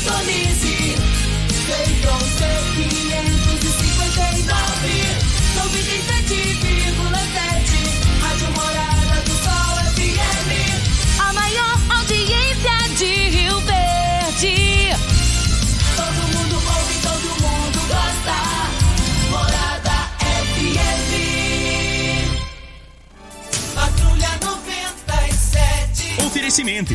Sintonize. C559, 97,7. Rádio Morada do Sol FM. A maior audiência de Rio Verde. Todo mundo ouve, todo mundo gosta. Morada FM. Patrulha 97. Oferecimento.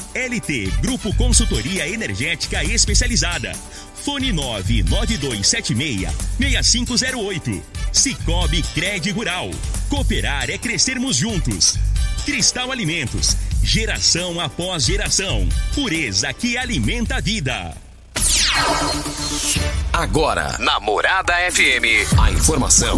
LT Grupo Consultoria Energética Especializada. Fone 99276-6508. Cicobi Cred Rural. Cooperar é crescermos juntos. Cristal Alimentos. Geração após geração. Pureza que alimenta a vida. Agora, na Morada FM, a informação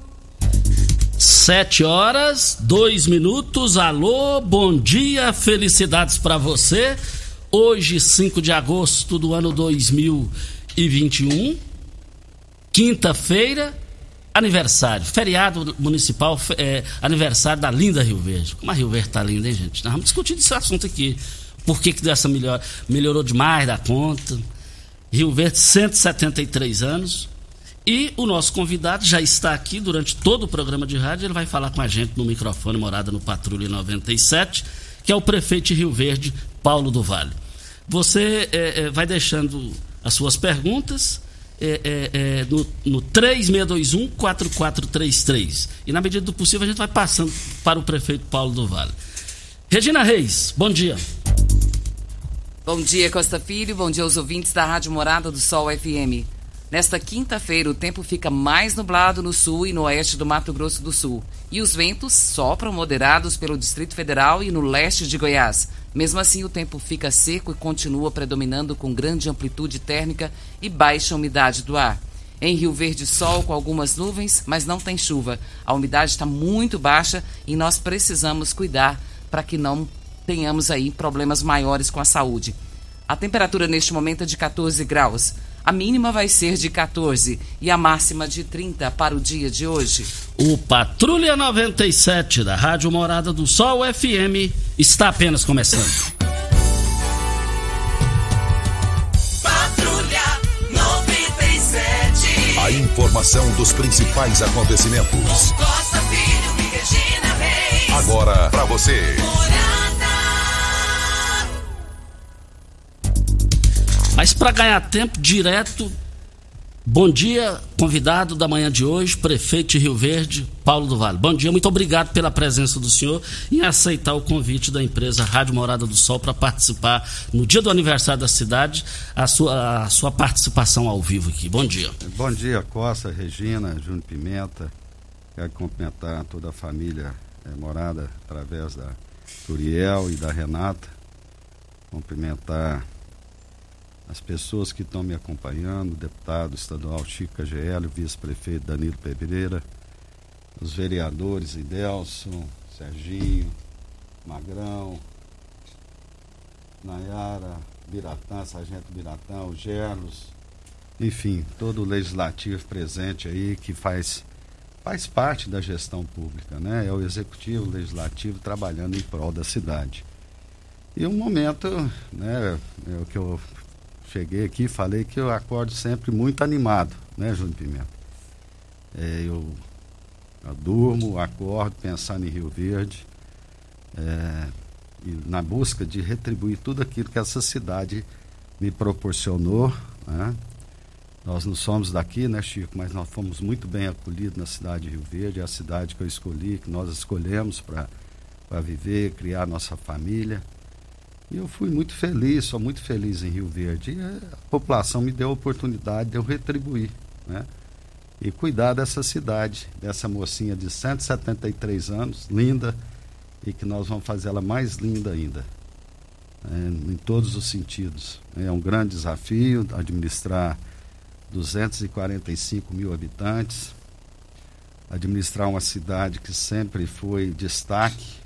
Sete horas, dois minutos. Alô, bom dia, felicidades para você. Hoje, 5 de agosto do ano 2021, quinta-feira, aniversário, feriado municipal, é, aniversário da linda Rio Verde. Como a Rio Verde tá linda, hein, gente? Nós vamos discutir esse assunto aqui. Por que, que dessa melhor, melhorou demais da conta? Rio Verde, 173 anos. E o nosso convidado já está aqui durante todo o programa de rádio. Ele vai falar com a gente no microfone Morada no Patrulha 97, que é o prefeito de Rio Verde, Paulo do Vale. Você eh, eh, vai deixando as suas perguntas eh, eh, eh, no, no 3621-4433. E na medida do possível a gente vai passando para o prefeito Paulo do Vale. Regina Reis, bom dia. Bom dia, Costa Filho. Bom dia aos ouvintes da Rádio Morada do Sol FM. Nesta quinta-feira, o tempo fica mais nublado no sul e no oeste do Mato Grosso do Sul. E os ventos sopram moderados pelo Distrito Federal e no leste de Goiás. Mesmo assim, o tempo fica seco e continua predominando com grande amplitude térmica e baixa umidade do ar. Em Rio Verde, sol com algumas nuvens, mas não tem chuva. A umidade está muito baixa e nós precisamos cuidar para que não tenhamos aí problemas maiores com a saúde. A temperatura neste momento é de 14 graus. A mínima vai ser de 14 e a máxima de 30 para o dia de hoje. O Patrulha 97 da Rádio Morada do Sol FM está apenas começando. Patrulha 97. A informação dos principais acontecimentos. Costa Filho e Regina Reis. Agora para você. Morada. Mas para ganhar tempo direto, bom dia, convidado da manhã de hoje, prefeito de Rio Verde, Paulo do Vale. Bom dia, muito obrigado pela presença do senhor e aceitar o convite da empresa Rádio Morada do Sol para participar no dia do aniversário da cidade, a sua, a sua participação ao vivo aqui. Bom dia. Bom dia, Costa, Regina, Júnior Pimenta. Quero cumprimentar toda a família eh, morada através da Turiel e da Renata. Cumprimentar as pessoas que estão me acompanhando, deputado estadual Chico KGL, o vice-prefeito Danilo Pereira, os vereadores Idelson, Serginho, Magrão, Nayara, Biratã, Sargento Biratã, o Gerlos, enfim, todo o legislativo presente aí que faz faz parte da gestão pública, né? É o executivo, o legislativo trabalhando em prol da cidade. E um momento, né, é o que eu cheguei aqui falei que eu acordo sempre muito animado, né, Júnior Pimenta? É, eu, eu, durmo, acordo pensando em Rio Verde, é, na busca de retribuir tudo aquilo que essa cidade me proporcionou, né? Nós não somos daqui, né, Chico? Mas nós fomos muito bem acolhidos na cidade de Rio Verde, é a cidade que eu escolhi, que nós escolhemos para viver, criar nossa família. E eu fui muito feliz, sou muito feliz em Rio Verde. E a população me deu a oportunidade de eu retribuir, né? E cuidar dessa cidade, dessa mocinha de 173 anos, linda, e que nós vamos fazer ela mais linda ainda, né? em todos os sentidos. É um grande desafio administrar 245 mil habitantes, administrar uma cidade que sempre foi destaque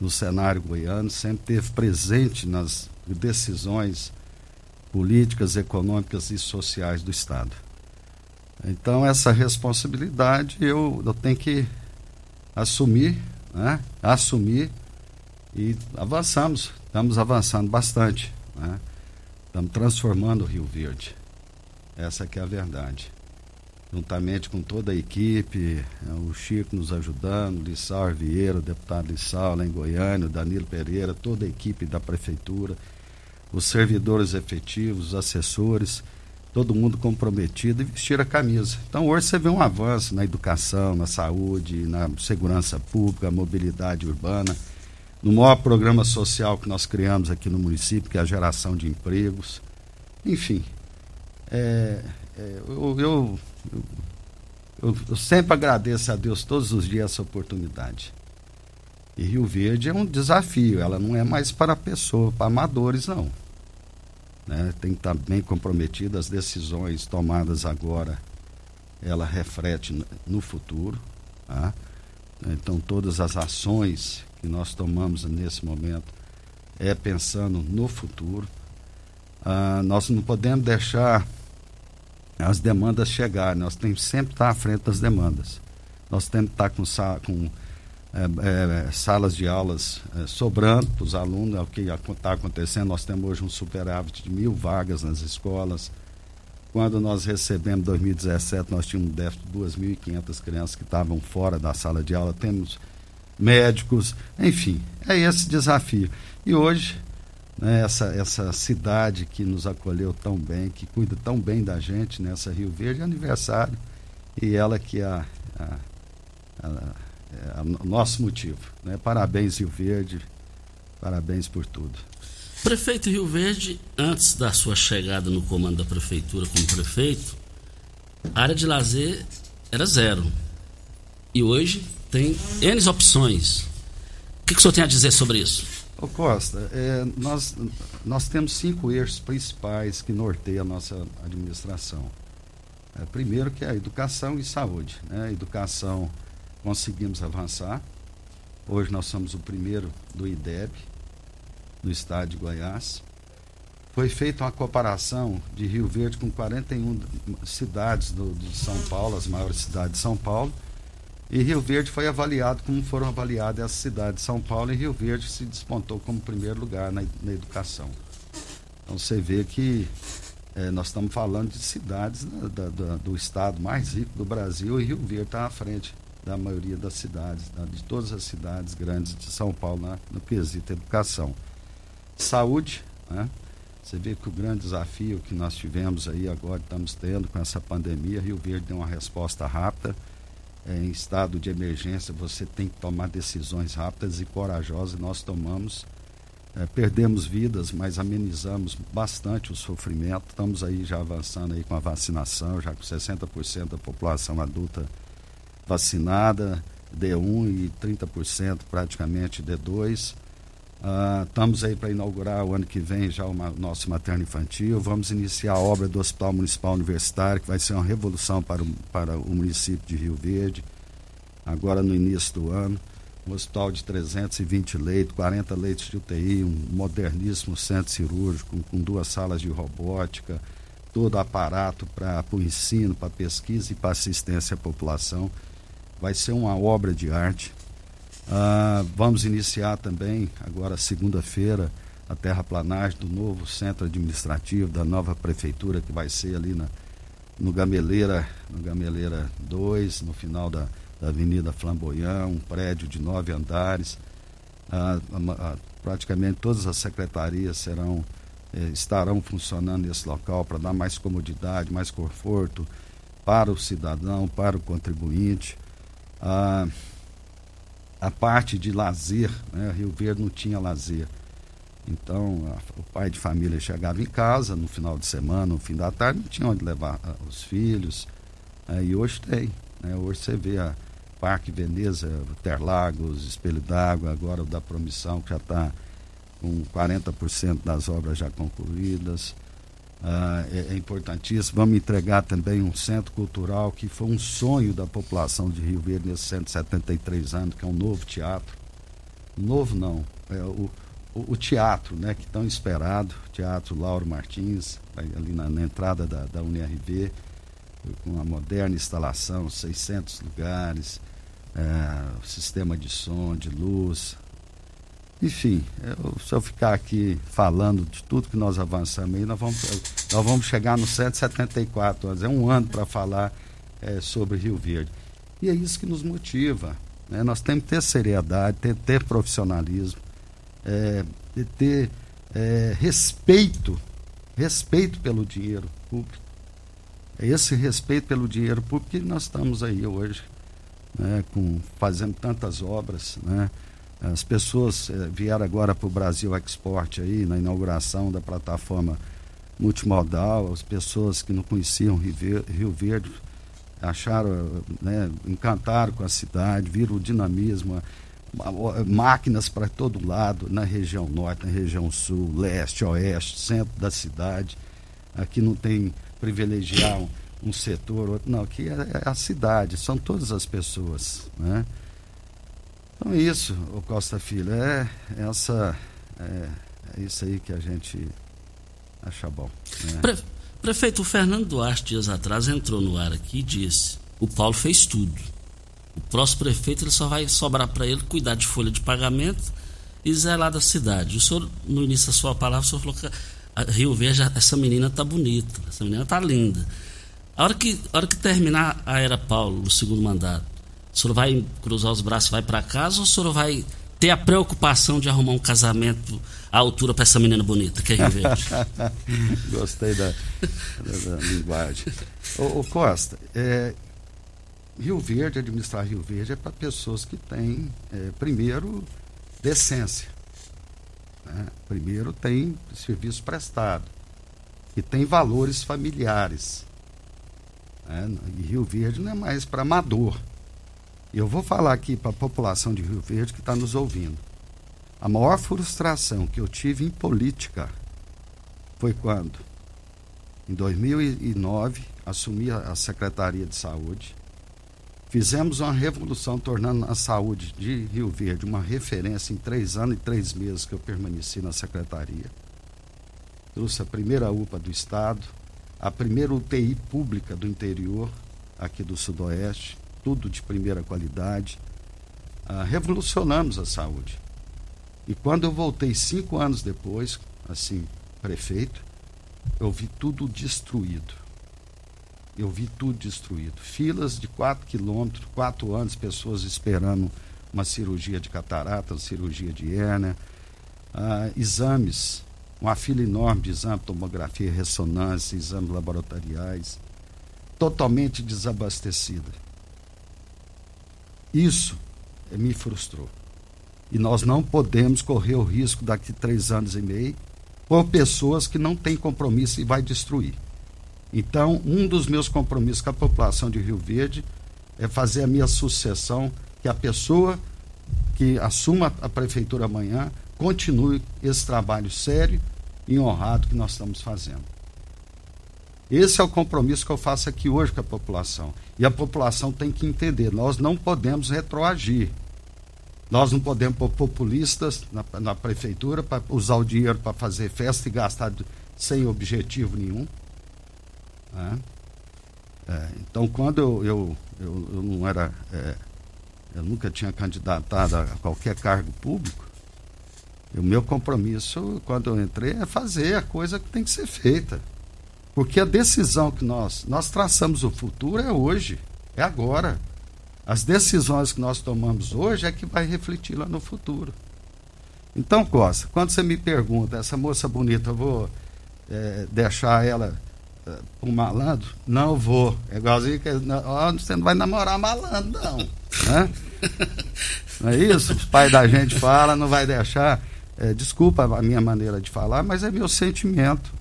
no cenário goiano, sempre teve presente nas decisões políticas, econômicas e sociais do Estado. Então, essa responsabilidade eu, eu tenho que assumir, né? assumir e avançamos, estamos avançando bastante. Né? Estamos transformando o Rio Verde. Essa que é a verdade. Juntamente com toda a equipe, é, o Chico nos ajudando, Lissau Vieira, o deputado Lissau lá em Goiânia, o Danilo Pereira, toda a equipe da prefeitura, os servidores efetivos, os assessores, todo mundo comprometido e vestir a camisa. Então hoje você vê um avanço na educação, na saúde, na segurança pública, mobilidade urbana, no maior programa social que nós criamos aqui no município, que é a geração de empregos. Enfim, é, é, eu, eu, eu, eu, sempre agradeço a Deus todos os dias essa oportunidade. E Rio Verde é um desafio, ela não é mais para pessoa, para amadores, não. Né? Tem que estar bem comprometida, as decisões tomadas agora, ela reflete no futuro. Tá? Então, todas as ações que nós tomamos nesse momento é pensando no futuro. Ah, nós não podemos deixar as demandas chegarem, nós temos sempre estar à frente das demandas. Nós temos que estar com, com é, é, salas de aulas é, sobrando para os alunos, é o que está acontecendo. Nós temos hoje um superávit de mil vagas nas escolas. Quando nós recebemos em 2017, nós tínhamos um déficit de 2.500 crianças que estavam fora da sala de aula. Temos médicos, enfim, é esse desafio. E hoje né, essa, essa cidade que nos acolheu tão bem, que cuida tão bem da gente nessa Rio Verde, é aniversário. E ela que é a, a, a, a, o nosso motivo. Né? Parabéns, Rio Verde, parabéns por tudo. Prefeito Rio Verde, antes da sua chegada no comando da prefeitura como prefeito, a área de lazer era zero. E hoje tem N opções. O que, que o senhor tem a dizer sobre isso? Ô Costa, é, nós, nós temos cinco eixos principais que norteiam a nossa administração. É, primeiro que é a educação e saúde. Né? Educação conseguimos avançar. Hoje nós somos o primeiro do IDEB, no estado de Goiás. Foi feita uma comparação de Rio Verde com 41 cidades do, de São Paulo, as maiores cidades de São Paulo e Rio Verde foi avaliado como foram avaliadas as cidades de São Paulo e Rio Verde se despontou como primeiro lugar na, na educação. Então você vê que é, nós estamos falando de cidades né, da, da, do estado mais rico do Brasil e Rio Verde está à frente da maioria das cidades, de todas as cidades grandes de São Paulo na, no quesito educação. Saúde, né? Você vê que o grande desafio que nós tivemos aí agora, estamos tendo com essa pandemia, Rio Verde deu uma resposta rápida em estado de emergência, você tem que tomar decisões rápidas e corajosas, nós tomamos. É, perdemos vidas, mas amenizamos bastante o sofrimento. Estamos aí já avançando aí com a vacinação, já com 60% da população adulta vacinada, D1 e 30% praticamente D2. Uh, estamos aí para inaugurar o ano que vem já o nosso materno infantil. Vamos iniciar a obra do Hospital Municipal Universitário, que vai ser uma revolução para o, para o município de Rio Verde, agora no início do ano. Um hospital de 320 leitos, 40 leitos de UTI, um moderníssimo centro cirúrgico, com, duas salas de robótica, todo aparato para o ensino, para pesquisa e para assistência à população. vai ser uma obra de arte. Ah, vamos iniciar também, agora segunda-feira, a terraplanagem do novo centro administrativo, da nova prefeitura, que vai ser ali na, no Gameleira, no Gameleira 2, no final da, da Avenida Flamboyant, um prédio de nove andares. Ah, ah, praticamente todas as secretarias serão eh, estarão funcionando nesse local para dar mais comodidade, mais conforto para o cidadão, para o contribuinte. Ah, a parte de lazer, né? Rio Verde não tinha lazer. Então, a, o pai de família chegava em casa no final de semana, no fim da tarde, não tinha onde levar a, os filhos. É, e hoje tem. Né? Hoje você vê a Parque Veneza, Interlagos, Espelho d'Água, agora o da Promissão, que já está com 40% das obras já concluídas. Ah, é, é, importantíssimo. Vamos entregar também um centro cultural que foi um sonho da população de Rio Verde nesses 173 anos, que é um novo teatro. Novo não, é o, o, o teatro, né, que tão esperado, Teatro Lauro Martins, ali na, na entrada da, da UNRV, com uma moderna instalação, 600 lugares, é, sistema de som, de luz, enfim, eu, se eu ficar aqui falando de tudo que nós avançamos aí, nós vamos, nós vamos chegar no 174 anos. É um ano para falar é, sobre Rio Verde. E é isso que nos motiva. Né? Nós temos que ter seriedade, ter, ter profissionalismo, é, ter é, respeito, respeito pelo dinheiro público. É esse respeito pelo dinheiro público que nós estamos aí hoje, né? Com, fazendo tantas obras, né? As pessoas eh, vieram agora para o Brasil Export aí, na inauguração da plataforma multimodal, as pessoas que não conheciam Rio Verde acharam, né, encantaram com a cidade, viram o dinamismo, máquinas para todo lado, na região norte, na região sul, leste, oeste, centro da cidade. Aqui não tem privilegiar um, um setor, outro, não, aqui é, é a cidade, são todas as pessoas, né? Então é isso, o Costa Filho, é essa é, é, isso aí que a gente acha bom. Né? Pre, prefeito Fernando Duarte dias atrás entrou no ar aqui e disse: o Paulo fez tudo. O próximo prefeito ele só vai sobrar para ele cuidar de folha de pagamento e zelar da cidade. O senhor, no início da sua palavra, o senhor falou que Rio Verde, essa menina tá bonita, essa menina tá linda. A hora que, a hora que terminar a era Paulo, o segundo mandato, o senhor vai cruzar os braços e vai para casa ou o senhor vai ter a preocupação de arrumar um casamento à altura para essa menina bonita que é Rio Verde? Gostei da, da, da linguagem. Ô Costa, é, Rio Verde, administrar Rio Verde é para pessoas que têm, é, primeiro, decência. Né? Primeiro, tem serviço prestado. E tem valores familiares. Né? E Rio Verde não é mais para amador. Eu vou falar aqui para a população de Rio Verde que está nos ouvindo. A maior frustração que eu tive em política foi quando, em 2009, assumi a Secretaria de Saúde. Fizemos uma revolução tornando a saúde de Rio Verde uma referência em três anos e três meses que eu permaneci na secretaria. Trouxe a primeira UPA do Estado, a primeira UTI pública do interior, aqui do Sudoeste tudo de primeira qualidade. Ah, revolucionamos a saúde. E quando eu voltei cinco anos depois, assim, prefeito, eu vi tudo destruído. Eu vi tudo destruído. Filas de quatro quilômetros, quatro anos, pessoas esperando uma cirurgia de catarata, uma cirurgia de hérnia, ah, exames, uma fila enorme de exames, tomografia, ressonância, exames laboratoriais, totalmente desabastecida. Isso me frustrou. E nós não podemos correr o risco daqui três anos e meio por pessoas que não têm compromisso e vai destruir. Então, um dos meus compromissos com a população de Rio Verde é fazer a minha sucessão, que a pessoa que assuma a prefeitura amanhã continue esse trabalho sério e honrado que nós estamos fazendo. Esse é o compromisso que eu faço aqui hoje com a população. E a população tem que entender: nós não podemos retroagir. Nós não podemos pôr populistas na, na prefeitura para usar o dinheiro para fazer festa e gastar sem objetivo nenhum. Né? É, então, quando eu, eu, eu, eu não era é, eu nunca tinha candidatado a qualquer cargo público. O meu compromisso, quando eu entrei, é fazer a coisa que tem que ser feita. Porque a decisão que nós, nós traçamos o futuro é hoje, é agora. As decisões que nós tomamos hoje é que vai refletir lá no futuro. Então, Costa, quando você me pergunta, essa moça bonita, eu vou é, deixar ela é, um malandro? Não vou. É igualzinho que ó, você não vai namorar malandro, não. Né? Não é isso? Os pais da gente falam, não vai deixar. É, desculpa a minha maneira de falar, mas é meu sentimento.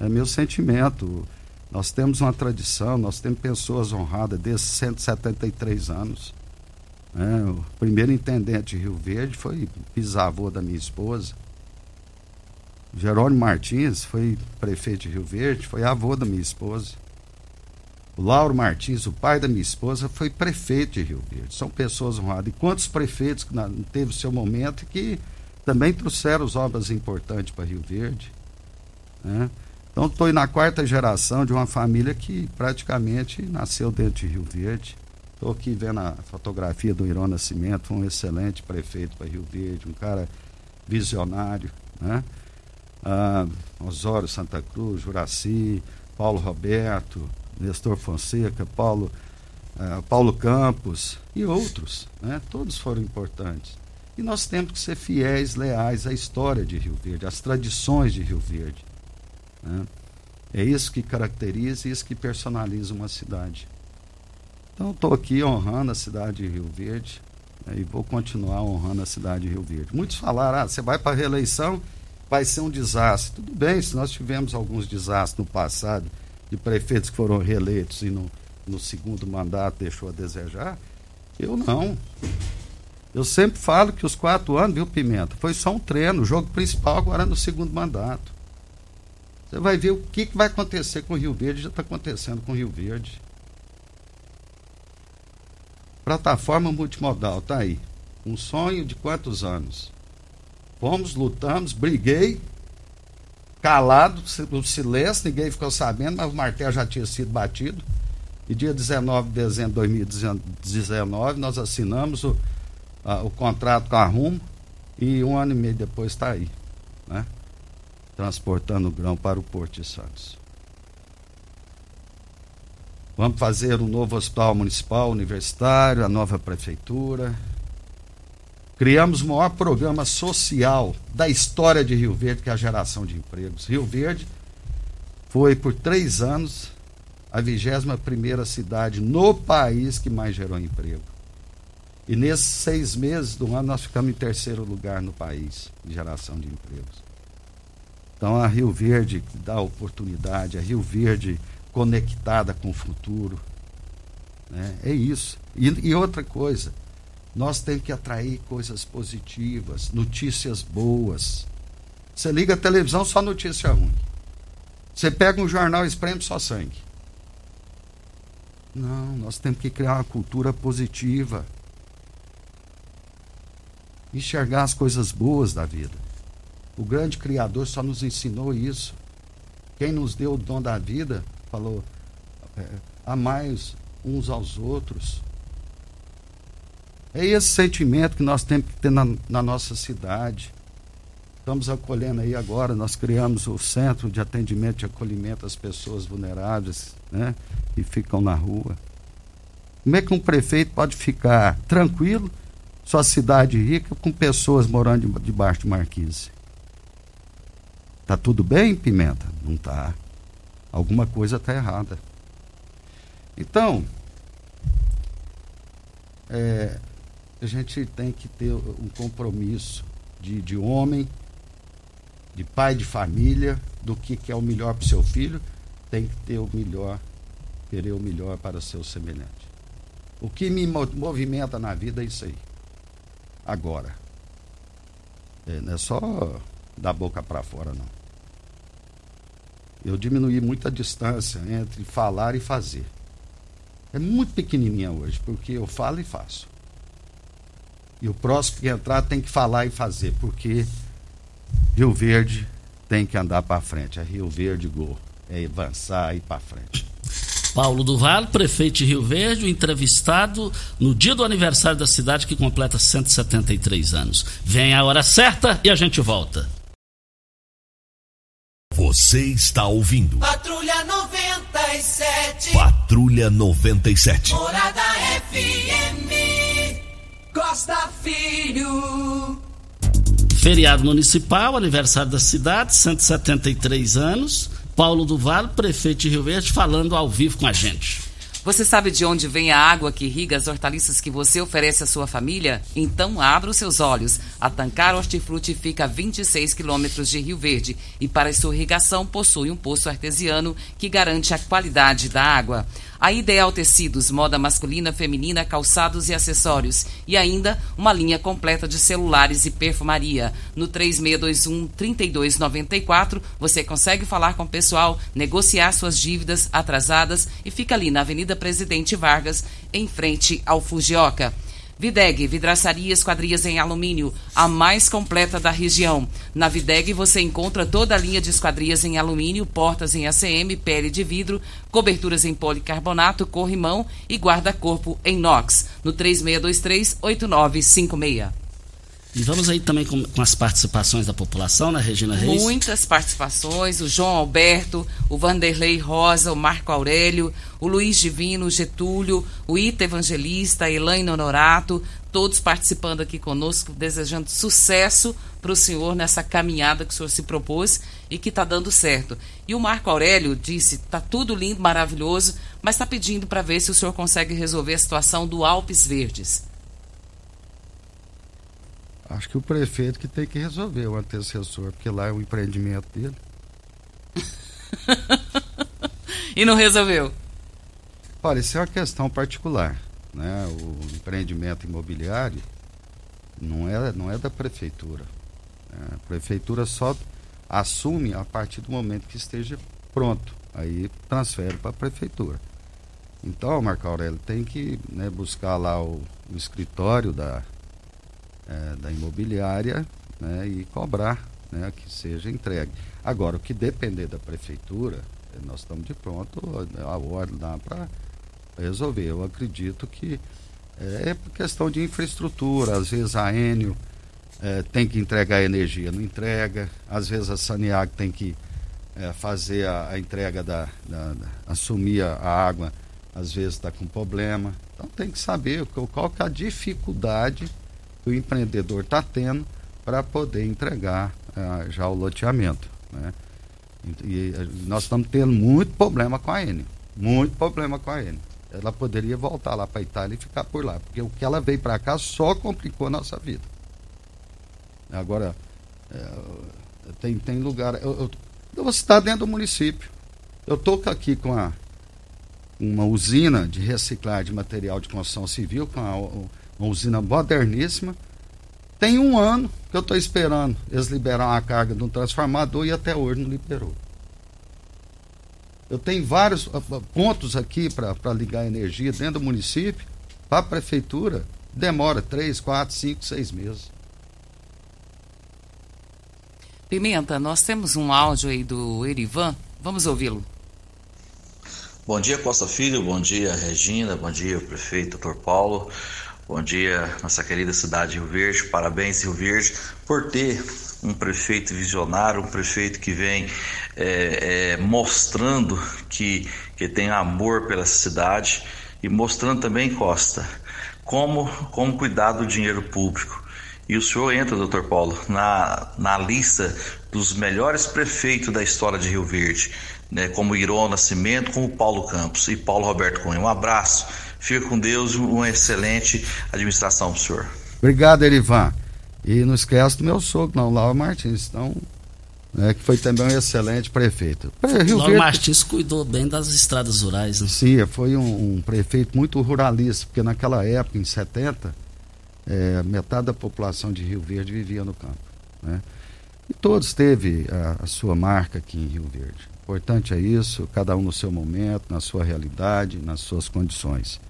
É meu sentimento. Nós temos uma tradição, nós temos pessoas honradas desde 173 anos. É, o primeiro intendente de Rio Verde foi bisavô da minha esposa. Jerônimo Martins foi prefeito de Rio Verde, foi avô da minha esposa. O Lauro Martins, o pai da minha esposa, foi prefeito de Rio Verde. São pessoas honradas. E quantos prefeitos que não teve o seu momento que também trouxeram obras importantes para Rio Verde. Né? Então estou na quarta geração de uma família que praticamente nasceu dentro de Rio Verde. Estou aqui vendo a fotografia do Irão Nascimento, um excelente prefeito para Rio Verde, um cara visionário. Né? Ah, Osório Santa Cruz, Juraci, Paulo Roberto, Nestor Fonseca, Paulo, ah, Paulo Campos e outros. Né? Todos foram importantes. E nós temos que ser fiéis, leais à história de Rio Verde, às tradições de Rio Verde. Né? É isso que caracteriza e isso que personaliza uma cidade. Então, estou aqui honrando a cidade de Rio Verde né, e vou continuar honrando a cidade de Rio Verde. Muitos falaram: ah, você vai para a reeleição, vai ser um desastre. Tudo bem, se nós tivemos alguns desastres no passado, de prefeitos que foram reeleitos e no, no segundo mandato deixou a desejar, eu não. Eu sempre falo que os quatro anos, viu, Pimenta, foi só um treino, o jogo principal agora no segundo mandato. Você vai ver o que, vai acontecer com o Rio Verde, já está acontecendo com o Rio Verde. Plataforma multimodal, tá aí. Um sonho de quantos anos? Fomos, lutamos, briguei, calado, o silêncio, ninguém ficou sabendo, mas o martelo já tinha sido batido. E dia 19 de dezembro de 2019, nós assinamos o ah, o contrato com a Rumo e um ano e meio depois está aí, né? Transportando grão para o Porto de Santos. Vamos fazer um novo hospital municipal universitário, a nova prefeitura. Criamos o maior programa social da história de Rio Verde, que é a geração de empregos. Rio Verde foi, por três anos, a 21 primeira cidade no país que mais gerou emprego. E nesses seis meses do ano nós ficamos em terceiro lugar no país de geração de empregos. Então a Rio Verde dá oportunidade, a Rio Verde conectada com o futuro. Né? É isso. E, e outra coisa, nós temos que atrair coisas positivas, notícias boas. Você liga a televisão, só notícia ruim. Você pega um jornal, espreme só sangue. Não, nós temos que criar uma cultura positiva enxergar as coisas boas da vida. O grande Criador só nos ensinou isso. Quem nos deu o dom da vida falou: é, amai uns aos outros. É esse sentimento que nós temos que ter na, na nossa cidade. Estamos acolhendo aí agora, nós criamos o Centro de Atendimento e Acolhimento às Pessoas Vulneráveis, né? Que ficam na rua. Como é que um prefeito pode ficar tranquilo sua cidade rica com pessoas morando debaixo de marquise. Tá tudo bem, Pimenta? Não tá. Alguma coisa tá errada. Então, é, a gente tem que ter um compromisso de, de homem, de pai de família, do que, que é o melhor para o seu filho, tem que ter o melhor, querer o melhor para o seu semelhante. O que me movimenta na vida é isso aí agora. É, não é só da boca para fora, não. Eu diminuí muito a distância entre falar e fazer. É muito pequenininha hoje, porque eu falo e faço. E o próximo que entrar tem que falar e fazer, porque Rio Verde tem que andar para frente. É Rio Verde Gol. É avançar e ir para frente. Paulo do Vale, prefeito de Rio Verde, entrevistado no dia do aniversário da cidade que completa 173 anos. Vem a hora certa e a gente volta. Você está ouvindo Patrulha 97. Patrulha 97. Morada FM. Costa Filho. Feriado municipal, aniversário da cidade, 173 anos. Paulo do Vale, prefeito de Rio Verde, falando ao vivo com a gente. Você sabe de onde vem a água que irriga as hortaliças que você oferece à sua família? Então abra os seus olhos. A Tancar Hortifruti fica a 26 quilômetros de Rio Verde e para sua irrigação possui um poço artesiano que garante a qualidade da água. A Ideal Tecidos, moda masculina, feminina, calçados e acessórios. E ainda uma linha completa de celulares e perfumaria. No 3621-3294, você consegue falar com o pessoal, negociar suas dívidas atrasadas e fica ali na Avenida Presidente Vargas, em frente ao Fujioka. Videg, vidraçaria esquadrias em alumínio, a mais completa da região. Na Videg você encontra toda a linha de esquadrias em alumínio, portas em ACM, pele de vidro, coberturas em policarbonato, corrimão e guarda-corpo em inox. No 3623-8956. E vamos aí também com, com as participações da população, né, Regina Reis? Muitas participações, o João Alberto, o Vanderlei Rosa, o Marco Aurélio, o Luiz Divino, o Getúlio, o Ita Evangelista, a Elaine Honorato, todos participando aqui conosco, desejando sucesso para o senhor nessa caminhada que o senhor se propôs e que está dando certo. E o Marco Aurélio disse, está tudo lindo, maravilhoso, mas está pedindo para ver se o senhor consegue resolver a situação do Alpes Verdes. Acho que o prefeito que tem que resolver, o antecessor, porque lá é o empreendimento dele. e não resolveu? Olha, isso é uma questão particular. Né? O empreendimento imobiliário não é, não é da prefeitura. né? A prefeitura só assume a partir do momento que esteja pronto. Aí transfere para a prefeitura. Então, Marco Aurélio, tem que né, buscar lá o, o escritório da, eh, da imobiliária né, e cobrar né, que seja entregue. Agora, o que depender da prefeitura, eh, nós estamos de pronto, a ordem dá para resolver. Eu acredito que eh, é questão de infraestrutura, às vezes a Enio eh, tem que entregar energia, não entrega, às vezes a Saniag tem que eh, fazer a, a entrega da, da- da- assumir a, a água, às vezes está com problema. Então tem que saber qual, qual que é a dificuldade que o empreendedor está tendo para poder entregar ah, já o loteamento. Né? E, eh, nós estamos tendo muito problema com a Enio, muito problema com a Enio. Ela poderia voltar lá para a Itália e ficar por lá, porque o que ela veio para cá só complicou a nossa vida. Agora, é, tem, tem lugar. Eu, eu, eu vou citar dentro do município. Eu estou aqui com a, uma usina de reciclagem de material de construção civil, com a, uma usina moderníssima. Tem um ano que eu estou esperando eles liberar uma carga de um transformador e até hoje não liberou. Eu tenho vários ah, ah, pontos aqui para ligar energia dentro do município, para a prefeitura, demora três, quatro, cinco, seis meses. Pimenta, nós temos um áudio aí do Erivan. Vamos ouvi-lo. Bom dia, Costa Filho. Bom dia, Regina. Bom dia, prefeito Dr. Paulo. Bom dia, nossa querida cidade de Rio Verde. Parabéns, Rio Verde, por ter um prefeito visionário, um prefeito que vem é, é, mostrando que, que tem amor pela cidade e mostrando também, Costa, como, como cuidar do dinheiro público. E o senhor entra, doutor Paulo, na, na lista dos melhores prefeitos da história de Rio Verde, né, como Irô Nascimento, como Paulo Campos e Paulo Roberto Cunha. Um abraço, fica com Deus e uma excelente administração senhor. Obrigado, Erivan. E não esquece do meu sogro, não, Laura Martins, então, né, que foi também um excelente prefeito. Pre- Rio Lauro Verde- Martins cuidou bem das estradas rurais, né? Sim, foi um, um prefeito muito ruralista, porque naquela época, em 70, eh, metade da população de Rio Verde vivia no campo. Né? E todos teve a, a sua marca aqui em Rio Verde. Importante é isso, cada um no seu momento, na sua realidade, nas suas condições.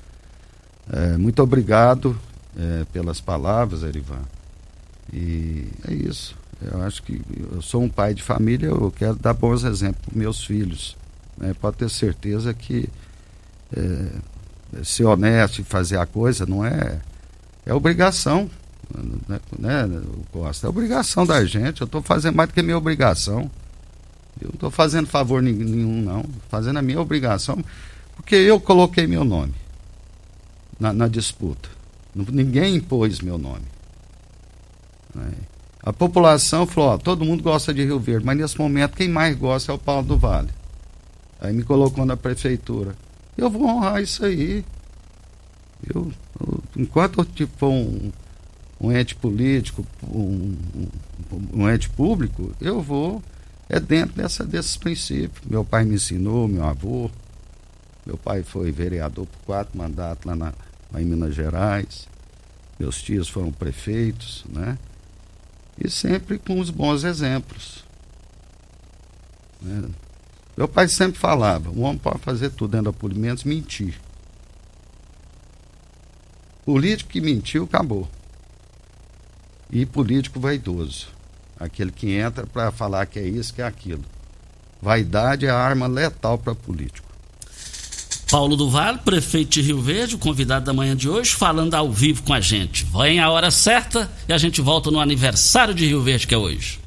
Eh, muito obrigado eh, pelas palavras, Erivan. E é isso. Eu acho que eu sou um pai de família, eu quero dar bons exemplos para meus filhos. né? Pode ter certeza que é, ser honesto e fazer a coisa não é. É obrigação, né, né Costa? É obrigação da gente. Eu estou fazendo mais do que minha obrigação. Eu não estou fazendo favor nenhum, não. Fazendo a minha obrigação, porque eu coloquei meu nome na, na disputa. Ninguém impôs meu nome. Né? A população falou: ó, todo mundo gosta de Rio Verde, mas nesse momento quem mais gosta é o Paulo do Vale. Aí me colocou na prefeitura. Eu vou honrar isso aí. Eu, eu enquanto eu tipo, um, um ente político, um, um, um ente público, eu vou é dentro dessa, desses princípios. Meu pai me ensinou, meu avô. Meu pai foi vereador por quatro mandatos lá, na, lá em Minas Gerais. Meus tios foram prefeitos, né? E sempre com os bons exemplos. Né? Meu pai sempre falava, o homem pode fazer tudo dentro da política, menos mentir. Político que mentiu, acabou. E político vaidoso. Aquele que entra para falar que é isso, que é aquilo. Vaidade é a arma letal para político. Paulo do Vale, prefeito de Rio Verde, o convidado da manhã de hoje, falando ao vivo com a gente. Vem a hora certa e a gente volta no aniversário de Rio Verde, que é hoje.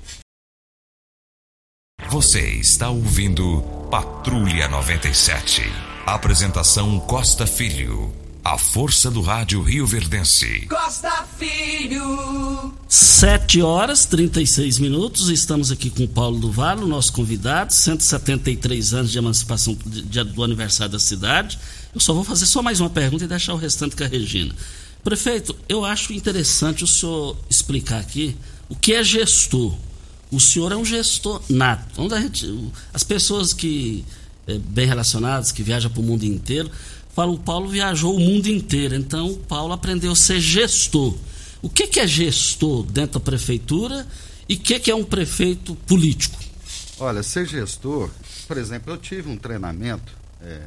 Você está ouvindo Patrulha 97. Apresentação Costa Filho. A força do rádio Rio Verdense. Costa Filho. 7 horas 36 minutos. Estamos aqui com o Paulo do Vale, nosso convidado. 173 anos de emancipação de, do aniversário da cidade. Eu só vou fazer só mais uma pergunta e deixar o restante com a Regina. Prefeito, eu acho interessante o senhor explicar aqui o que é gestor. O senhor é um gestor nato. As pessoas que é, bem relacionadas, que viajam para o mundo inteiro, Paulo, o Paulo viajou o mundo inteiro, então o Paulo aprendeu a ser gestor. O que, que é gestor dentro da prefeitura e o que, que é um prefeito político? Olha, ser gestor, por exemplo, eu tive um treinamento é,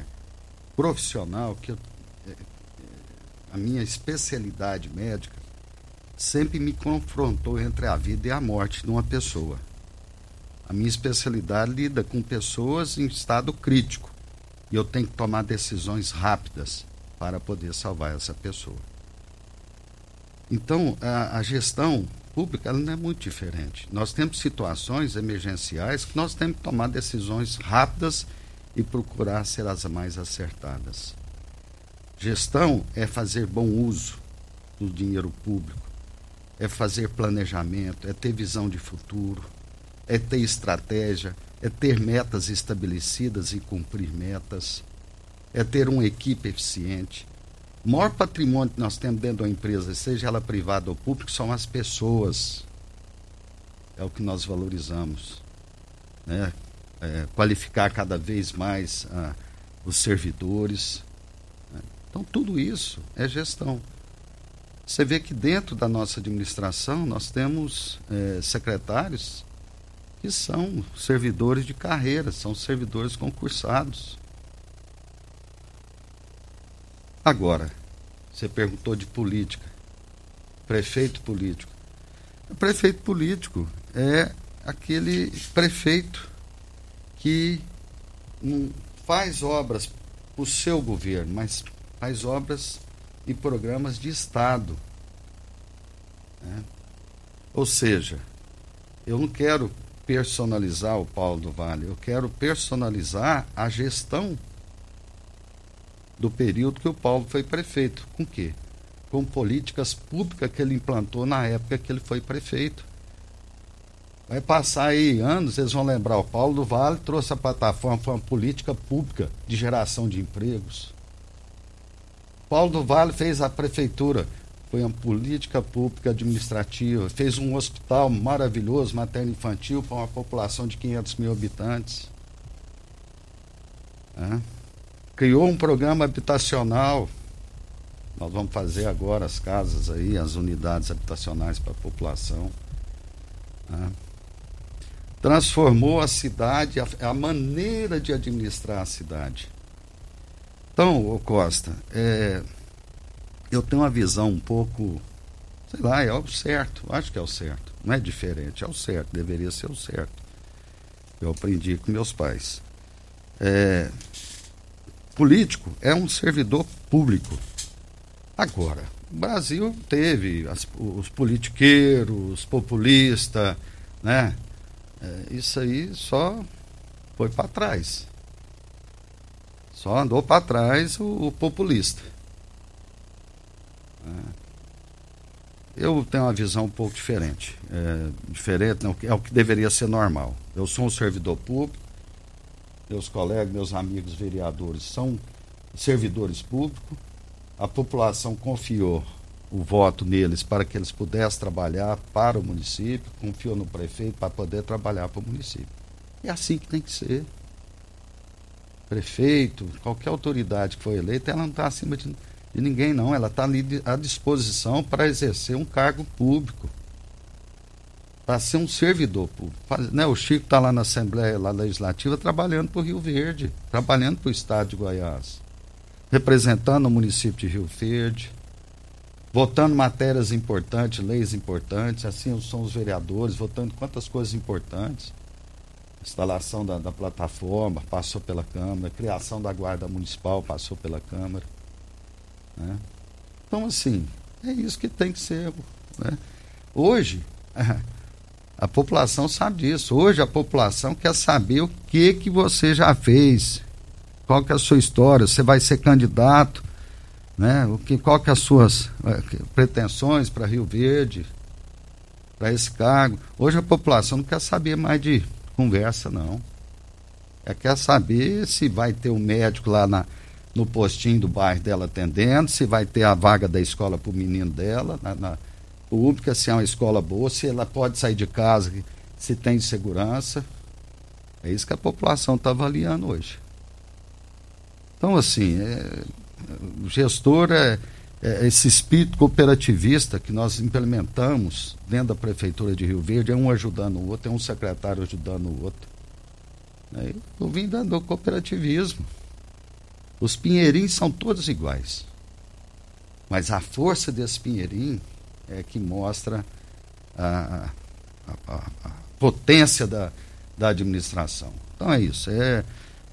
profissional que eu, é, a minha especialidade médica sempre me confrontou entre a vida e a morte de uma pessoa. A minha especialidade lida com pessoas em estado crítico e eu tenho que tomar decisões rápidas para poder salvar essa pessoa. Então, a, a gestão pública ela não é muito diferente. Nós temos situações emergenciais que nós temos que tomar decisões rápidas e procurar ser as mais acertadas. Gestão é fazer bom uso do dinheiro público, é fazer planejamento, é ter visão de futuro, é ter estratégia, é ter metas estabelecidas e cumprir metas, é ter uma equipe eficiente. O maior patrimônio que nós temos dentro da empresa, seja ela privada ou pública, são as pessoas. É o que nós valorizamos. Né? É, qualificar cada vez mais ah, os servidores. Né? Então, tudo isso é gestão. Você vê que dentro da nossa administração nós temos é, secretários que são servidores de carreira, são servidores concursados. Agora, você perguntou de política. Prefeito político. O prefeito político é aquele prefeito que não faz obras para o seu governo, mas faz obras e programas de Estado. Né? Ou seja, eu não quero personalizar o Paulo do Vale, eu quero personalizar a gestão do período que o Paulo foi prefeito. Com quê? Com políticas públicas que ele implantou na época que ele foi prefeito. Vai passar aí anos, eles vão lembrar, o Paulo do Vale trouxe a plataforma, foi uma política pública de geração de empregos. Paulo do Vale fez a prefeitura foi uma política pública administrativa, fez um hospital maravilhoso, materno-infantil, para uma população de 500 mil habitantes. Criou um programa habitacional. Nós vamos fazer agora as casas aí, as unidades habitacionais para a população. Transformou a cidade, a, a, maneira de administrar a cidade. Então, Costa, é, eu tenho uma visão um pouco, sei lá, é o certo, acho que é o certo. Não é diferente, é o certo, deveria ser o certo. Eu aprendi com meus pais. É, político é um servidor público. Agora, o Brasil teve as, os politiqueiros, os populistas, né? É, isso aí só foi para trás. Só andou para trás o, o populista. É. Eu tenho uma visão um pouco diferente. É, diferente, não, é o que deveria ser normal. Eu sou um servidor público, meus colegas, meus amigos vereadores são servidores públicos, a população confiou o voto neles para que eles pudessem trabalhar para o município, confiou no prefeito para poder trabalhar para o município. É assim que tem que ser. Prefeito, qualquer autoridade que foi eleita, ela não está acima de de ninguém, não. Ela está ali à disposição para exercer um cargo público, para ser um servidor público. Né? O Chico está lá na Assembleia lá Legislativa trabalhando para o Rio Verde, trabalhando para o Estado de Goiás, representando o município de Rio Verde, votando matérias importantes, leis importantes, assim são os vereadores, votando quantas coisas importantes. Instalação da, da plataforma passou pela Câmara, criação da Guarda Municipal passou pela Câmara. Né? Então, assim, é isso que tem que ser. Né? Hoje, a, população sabe disso. Hoje a população quer saber o que, que você já fez, qual que é a sua história, você vai ser candidato, né? o que, qual que é as suas é, pretensões para Rio Verde, para esse cargo. Hoje a população não quer saber mais de conversa, não. É quer saber se vai ter um médico lá na, no postinho do bairro dela atendendo, se vai ter a vaga da escola para o menino dela, na, na, pública, se é uma escola boa, se ela pode sair de casa, se tem segurança. É isso que a população está avaliando hoje. Então, assim, é, o gestor é, é, esse espírito cooperativista que nós implementamos dentro da Prefeitura de Rio Verde, é um ajudando o outro, é um secretário ajudando o outro. Eu vim dando cooperativismo. Os pinheirinhos são todos iguais. Mas a força desse pinheirinho é que mostra a, a, a, a potência da, da administração. Então é isso. É,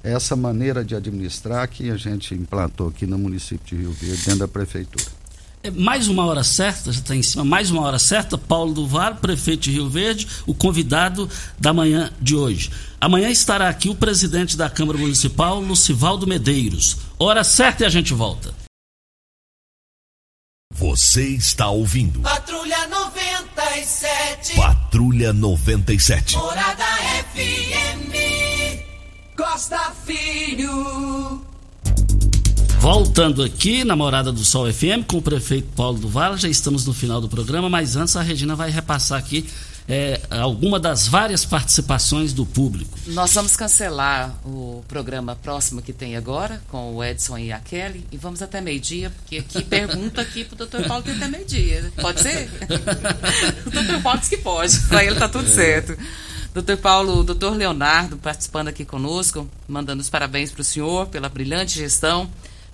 é essa maneira de administrar que a gente implantou aqui no município de Rio Verde, dentro da prefeitura. É mais uma hora certa, já está em cima, mais uma hora certa, Paulo do Var, prefeito de Rio Verde, o convidado da manhã de hoje. Amanhã estará aqui o presidente da Câmara Municipal, Lucivaldo Medeiros. Hora certa e a gente volta. Você está ouvindo. Patrulha 97. Patrulha 97. Morada FM. Costa Filho. Voltando aqui na Morada do Sol FM com o prefeito Paulo do Vale, já estamos no final do programa, mas antes a Regina vai repassar aqui é, alguma das várias participações do público. Nós vamos cancelar o programa próximo que tem agora, com o Edson e a Kelly, e vamos até meio-dia, porque aqui pergunta aqui pro doutor Paulo que até meio-dia. Pode ser? o doutor Paulo disse que pode, para ele tá tudo certo. Doutor Paulo, doutor Leonardo participando aqui conosco, mandando os parabéns para o senhor pela brilhante gestão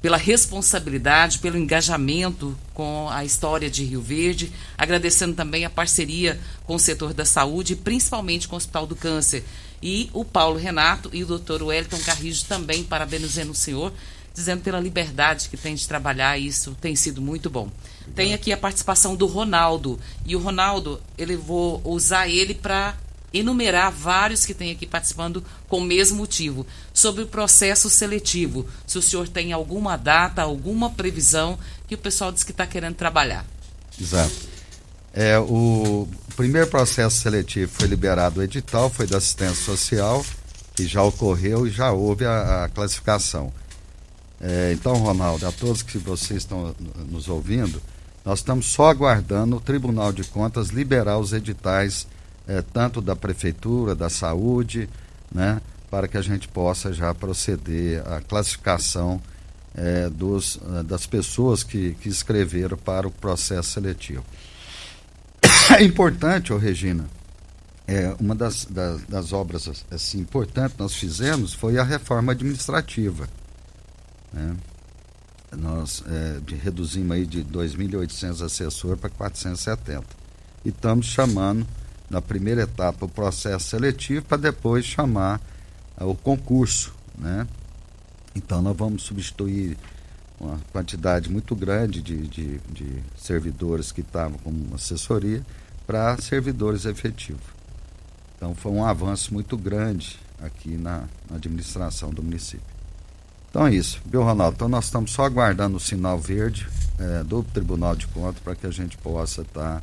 pela responsabilidade, pelo engajamento com a história de Rio Verde, agradecendo também a parceria com o setor da saúde, principalmente com o Hospital do Câncer. E o Paulo Renato e o doutor Wellington Carrijo também parabenizando o senhor, dizendo pela liberdade que tem de trabalhar, isso tem sido muito bom. Tem aqui a participação do Ronaldo, e o Ronaldo, ele vou usar ele para enumerar vários que tem aqui participando com o mesmo motivo. Sobre o processo seletivo, se o senhor tem alguma data, alguma previsão que o pessoal diz que está querendo trabalhar. Exato. É, o primeiro processo seletivo foi liberado o edital, foi da assistência social, que já ocorreu e já houve a, a classificação. É, então, Ronaldo, a todos que vocês estão nos ouvindo, nós estamos só aguardando o Tribunal de Contas liberar os editais é, tanto da prefeitura, da saúde, né, para que a gente possa já proceder à classificação é, dos, é, das pessoas que, que escreveram para o processo seletivo. É importante, oh, Regina, é, uma das, das, das, obras assim, importantes que nós fizemos foi a reforma administrativa. Né? Nós é, reduzimos aí de 2.800 assessores para 470. E estamos chamando na primeira etapa o processo seletivo para depois chamar uh, o concurso, né? Então nós vamos substituir uma quantidade muito grande de, de, de servidores que estavam como assessoria para servidores efetivos. Então foi um avanço muito grande aqui na, na administração do município. Então é isso, viu, Ronaldo? Então nós estamos só aguardando o sinal verde é, do Tribunal de Contas para que a gente possa estar tá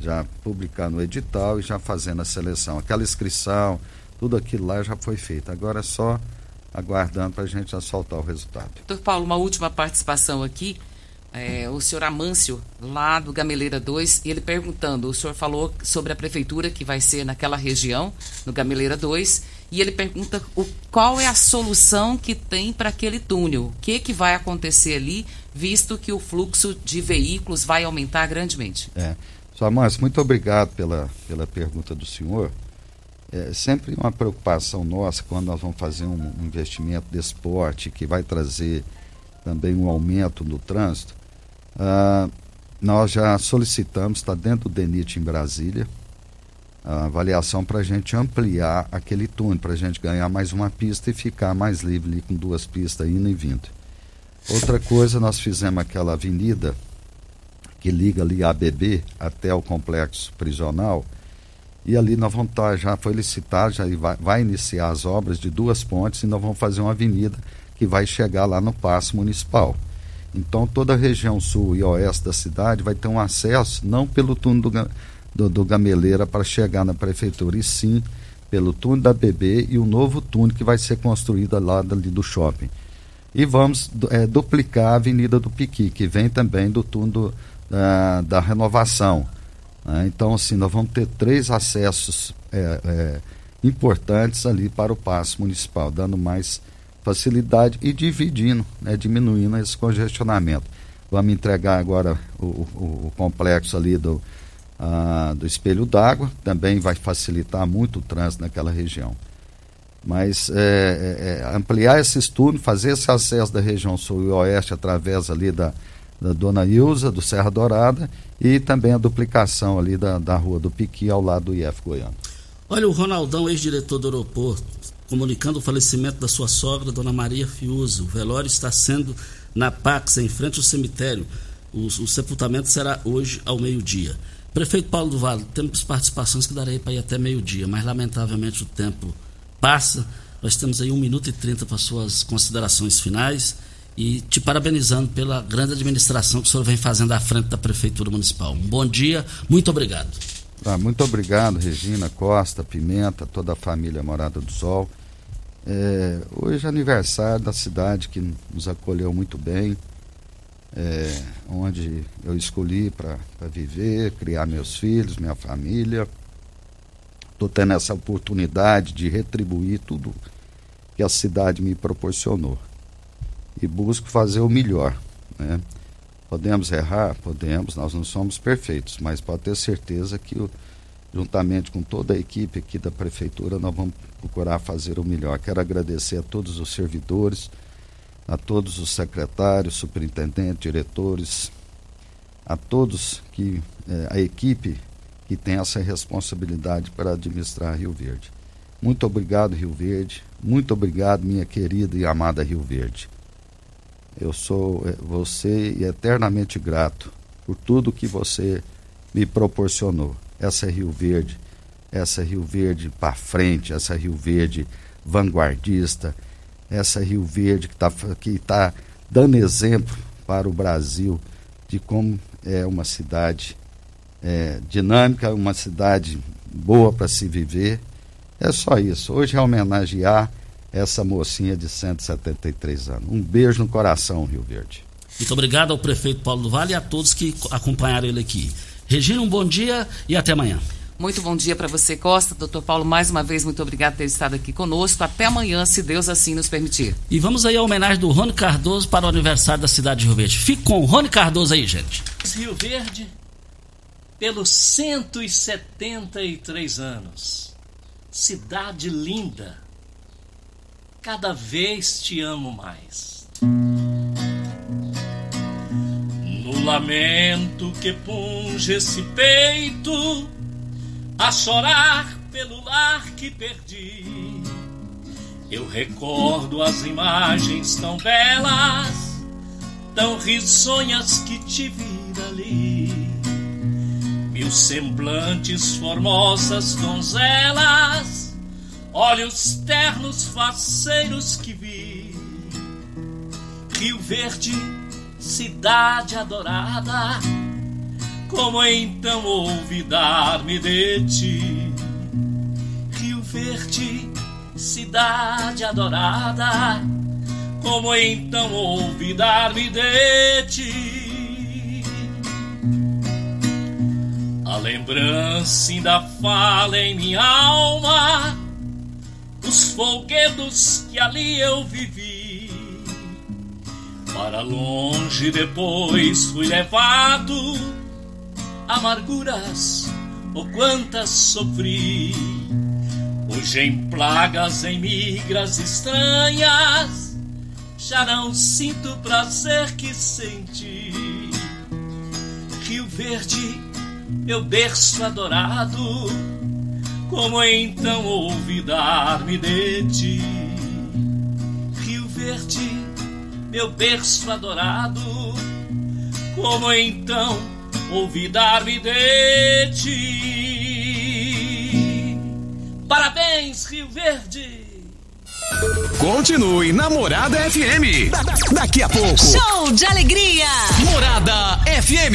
já publicando o edital e já fazendo a seleção. Aquela inscrição, tudo aquilo lá já foi feito. Agora é só aguardando para a gente já soltar o resultado. Doutor Paulo, uma última participação aqui. É, o senhor Amâncio, lá do Gameleira 2, ele perguntando, o senhor falou sobre a prefeitura que vai ser naquela região, no Gameleira 2, e ele pergunta o, qual é a solução que tem para aquele túnel, o que, que vai acontecer ali, visto que o fluxo de veículos vai aumentar grandemente. É. Amâncio, muito obrigado pela, pela pergunta do senhor. É sempre uma preocupação nossa quando nós vamos fazer um investimento de esporte que vai trazer também um aumento no trânsito. Ah, nós já solicitamos, está dentro do DENIT em Brasília, a avaliação para a gente ampliar aquele túnel, para a gente ganhar mais uma pista e ficar mais livre ali, com duas pistas indo e vindo. Outra coisa, nós fizemos aquela avenida que liga ali a ABB até o complexo prisional, e ali nós vamos estar, já foi licitado, já vai, vai iniciar as obras de duas pontes e nós vamos fazer uma avenida que vai chegar lá no Paço Municipal. Então toda a região sul e oeste da cidade vai ter um acesso não pelo túnel do, do, do Gameleira para chegar na prefeitura, e sim pelo túnel da BB e o novo túnel que vai ser construído lá ali do shopping. E vamos é, duplicar a Avenida do Piqui, que vem também do túnel do, da, da renovação. Né? Então, assim, nós vamos ter três acessos é, é, importantes ali para o passo municipal, dando mais facilidade e dividindo, né, diminuindo esse congestionamento. Vamos entregar agora o, o, o complexo ali do, ah, do espelho d'água, também vai facilitar muito o trânsito naquela região. Mas é, é, é ampliar esse estudo, fazer esse acesso da região sul e oeste através ali da, da Dona Ilza, do Serra Dourada, e também a duplicação ali da, da Rua do Piqui, ao lado do IF Goiano. Olha, o Ronaldão, ex-diretor do aeroporto, comunicando o falecimento da sua sogra, Dona Maria Fiuza. O velório está sendo na Pax, em frente ao cemitério. O, o sepultamento será hoje ao meio-dia. Prefeito Paulo do Vale, temos participações que darei para ir até meio-dia, mas lamentavelmente o tempo passa. Nós temos aí um minuto e trinta para suas considerações finais e te parabenizando pela grande administração que o senhor vem fazendo à frente da Prefeitura Municipal. Um bom dia, muito obrigado. Ah, muito obrigado, Regina Costa, Pimenta, toda a família Morada do Sol. É, hoje é aniversário da cidade que nos acolheu muito bem, é, onde eu escolhi para viver, criar meus filhos, minha família. Estou tendo essa oportunidade de retribuir tudo que a cidade me proporcionou. E busco fazer o melhor. Né? Podemos errar? Podemos, nós não somos perfeitos, mas pode ter certeza que juntamente com toda a equipe aqui da prefeitura, nós vamos procurar fazer o melhor. Quero agradecer a todos os servidores, a todos os secretários, superintendentes, diretores, a todos que eh, a equipe que tem essa responsabilidade para administrar Rio Verde. Muito obrigado, Rio Verde. Muito obrigado, minha querida e amada Rio Verde. Eu sou eh, você eternamente grato por tudo que você me proporcionou essa é Rio Verde, essa é Rio Verde para frente, essa é Rio Verde vanguardista, essa Rio Verde que está que tá dando exemplo para o Brasil de como é uma cidade é, dinâmica, uma cidade boa para se viver. É só isso. Hoje é homenagear essa mocinha de 173 anos. Um beijo no coração, Rio Verde. Muito obrigado ao prefeito Paulo do Vale e a todos que acompanharam ele aqui. Regina, um bom dia e até amanhã. Muito bom dia para você, Costa. Doutor Paulo, mais uma vez, muito obrigado por ter estado aqui conosco. Até amanhã, se Deus assim nos permitir. E vamos aí a homenagem do Rony Cardoso para o aniversário da cidade de Rio Verde. Fique com o Rony Cardoso aí, gente. Rio Verde, pelos 173 anos. Cidade linda. Cada vez te amo mais lamento que punge esse peito a chorar pelo lar que perdi. Eu recordo as imagens tão belas, tão risonhas que te vi dali. Mil semblantes formosas donzelas, olhos ternos faceiros que vi. Rio Verde, cidade adorada, como então olvidar-me de ti? Rio Verde, cidade adorada, como então olvidar-me de ti? A lembrança ainda fala em minha alma, folguedos que ali eu vivi. Para longe depois fui levado, amarguras, oh quantas sofri Hoje em plagas, em migras estranhas, já não sinto o prazer que senti. Rio Verde, meu berço adorado, como então olvidar-me de ti? Rio Verde, meu berço adorado, como então olvidar-me de ti? Parabéns, Rio Verde! Continue na Morada FM. Da- da- daqui a pouco. Show de alegria! Morada FM.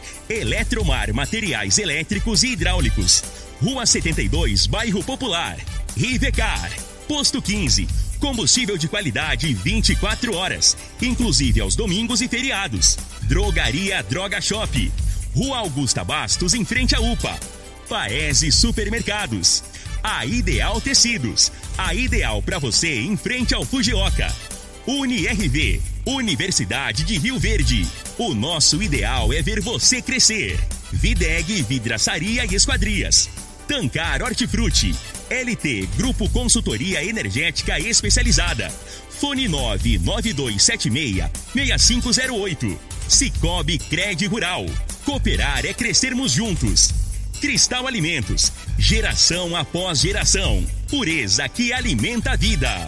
Eletromar Materiais Elétricos e Hidráulicos. Rua 72, Bairro Popular. Rivecar. Posto 15. Combustível de qualidade 24 horas, inclusive aos domingos e feriados. Drogaria Droga Shop. Rua Augusta Bastos, em frente à UPA. Paese Supermercados. A Ideal Tecidos. A ideal para você em frente ao Fujioka. UniRV. Universidade de Rio Verde. O nosso ideal é ver você crescer. Videg Vidraçaria e Esquadrias. Tancar Hortifruti. LT Grupo Consultoria Energética Especializada. Fone 99276-6508. Cicobi Cred Rural. Cooperar é crescermos juntos. Cristal Alimentos. Geração após geração. Pureza que alimenta a vida.